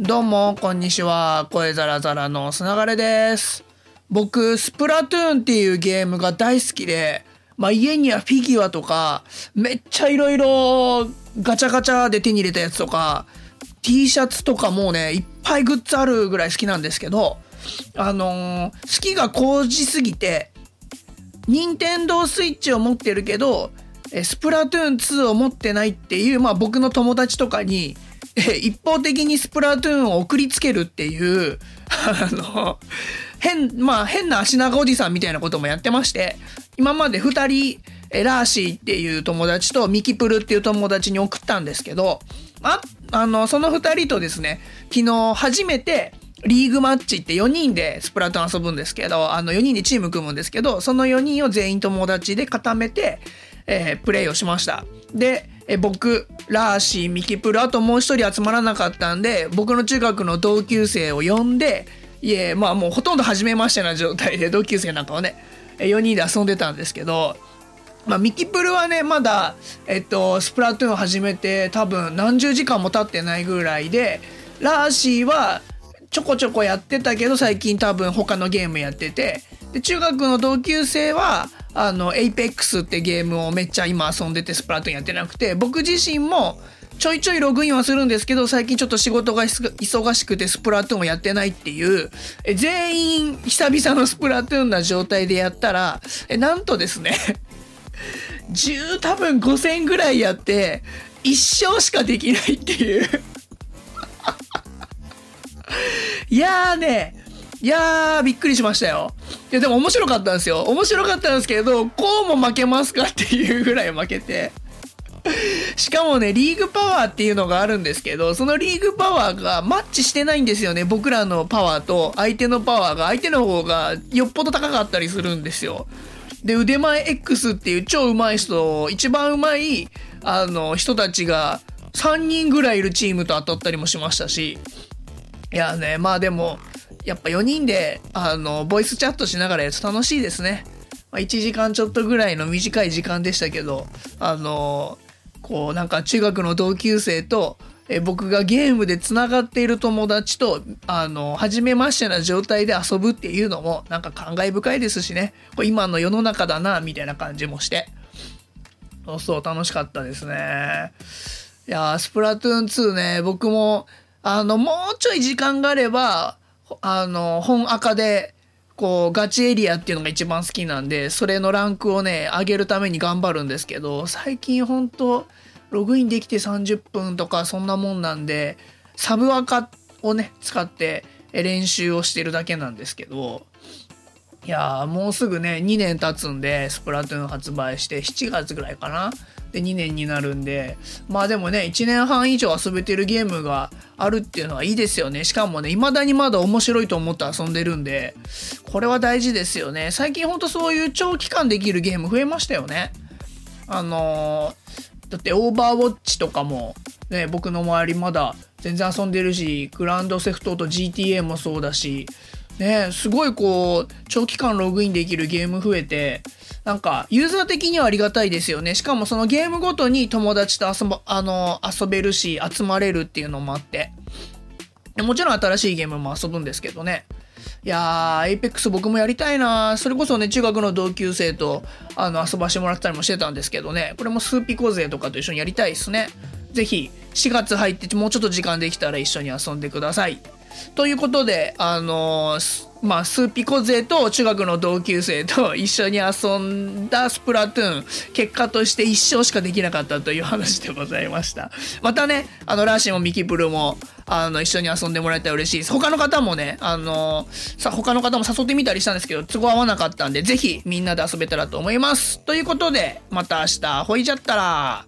どうも、こんにちは。声ザラザラのすながれです。僕、スプラトゥーンっていうゲームが大好きで、まあ家にはフィギュアとか、めっちゃいろいろガチャガチャで手に入れたやつとか、T シャツとかもうね、いっぱいグッズあるぐらい好きなんですけど、あのー好きが高じすぎて、任天堂スイッチを持ってるけど、スプラトゥーン2を持ってないっていう、まあ僕の友達とかに、一方的にスプラトゥーンを送りつけるっていう、あの、変、まあ変な足長おじさんみたいなこともやってまして、今まで二人、ラーシーっていう友達とミキプルっていう友達に送ったんですけど、あ、あの、その二人とですね、昨日初めて、リーグマッチって4人でスプラトゥーン遊ぶんですけど、あの4人でチーム組むんですけど、その4人を全員友達で固めて、えープレイをしました。で、え僕、ラーシー、ミキプル、あともう一人集まらなかったんで、僕の中学の同級生を呼んで、いえ、まあもうほとんど初めましてな状態で、同級生なんかはね、4人で遊んでたんですけど、まあ、ミキプルはね、まだ、えっと、スプラトゥーンを始めて多分何十時間も経ってないぐらいで、ラーシーはちょこちょこやってたけど、最近多分他のゲームやってて、で、中学の同級生は、あの、エイペックスってゲームをめっちゃ今遊んでてスプラトゥーンやってなくて、僕自身もちょいちょいログインはするんですけど、最近ちょっと仕事が忙しくてスプラトゥーンをやってないっていう、え全員久々のスプラトゥーンな状態でやったら、えなんとですね、10多分5000ぐらいやって一勝しかできないっていう。いやーねいやーびっくりしましたよ。いやでも面白かったんですよ面白かったんですけどこうも負けますかっていうぐらい負けてしかもね、リーグパワーっていうのがあるんですけど、そのリーグパワーがマッチしてないんですよね。僕らのパワーと相手のパワーが、相手の方がよっぽど高かったりするんですよ。で、腕前 X っていう超上手い人、一番上手い、あの、人たちが3人ぐらいいるチームと当たったりもしましたし、いやね、まあでも、やっぱ4人で、あの、ボイスチャットしながらやると楽しいですね。まあ、1時間ちょっとぐらいの短い時間でしたけど、あの、こうなんか中学の同級生と、え僕がゲームでつながっている友達と、あの、初めましてな状態で遊ぶっていうのもなんか感慨深いですしね、これ今の世の中だな、みたいな感じもして。そうそう、楽しかったですね。いやスプラトゥーン2ね、僕も、あの、もうちょい時間があれば、あの、本赤で、こう、ガチエリアっていうのが一番好きなんで、それのランクをね、上げるために頑張るんですけど、最近ほんと、ログインできて30分とかそんなもんなんで、サブアカをね、使って練習をしてるだけなんですけど、いやもうすぐね、2年経つんで、スプラトゥーン発売して、7月ぐらいかな。で、2年になるんで、まあでもね、1年半以上遊べてるゲームがあるっていうのはいいですよね。しかもね、未だにまだ面白いと思って遊んでるんで、これは大事ですよね。最近ほんとそういう長期間できるゲーム増えましたよね。あのーだってオーバーウォッチとかも、ね、僕の周りまだ全然遊んでるし、グランドセフトオート GTA もそうだし、ね、すごいこう、長期間ログインできるゲーム増えて、なんか、ユーザー的にはありがたいですよね。しかもそのゲームごとに友達と遊ば、あの、遊べるし、集まれるっていうのもあって。もちろん新しいゲームも遊ぶんですけどね。いやー、Apex 僕もやりたいなそれこそね、中学の同級生とあの遊ばしてもらったりもしてたんですけどね、これもスーピコ勢とかと一緒にやりたいですね。ぜひ、4月入ってもうちょっと時間できたら一緒に遊んでください。ということで、あのーまあ、スーピコ勢と中学の同級生と一緒に遊んだスプラトゥーン、結果として一生しかできなかったという話でございました。またね、あの、ラーシーもミキプルも、あの、一緒に遊んでもらえたら嬉しいです。他の方もね、あのさ、他の方も誘ってみたりしたんですけど、都合合わなかったんで、ぜひみんなで遊べたらと思います。ということで、また明日、ほいじゃったら。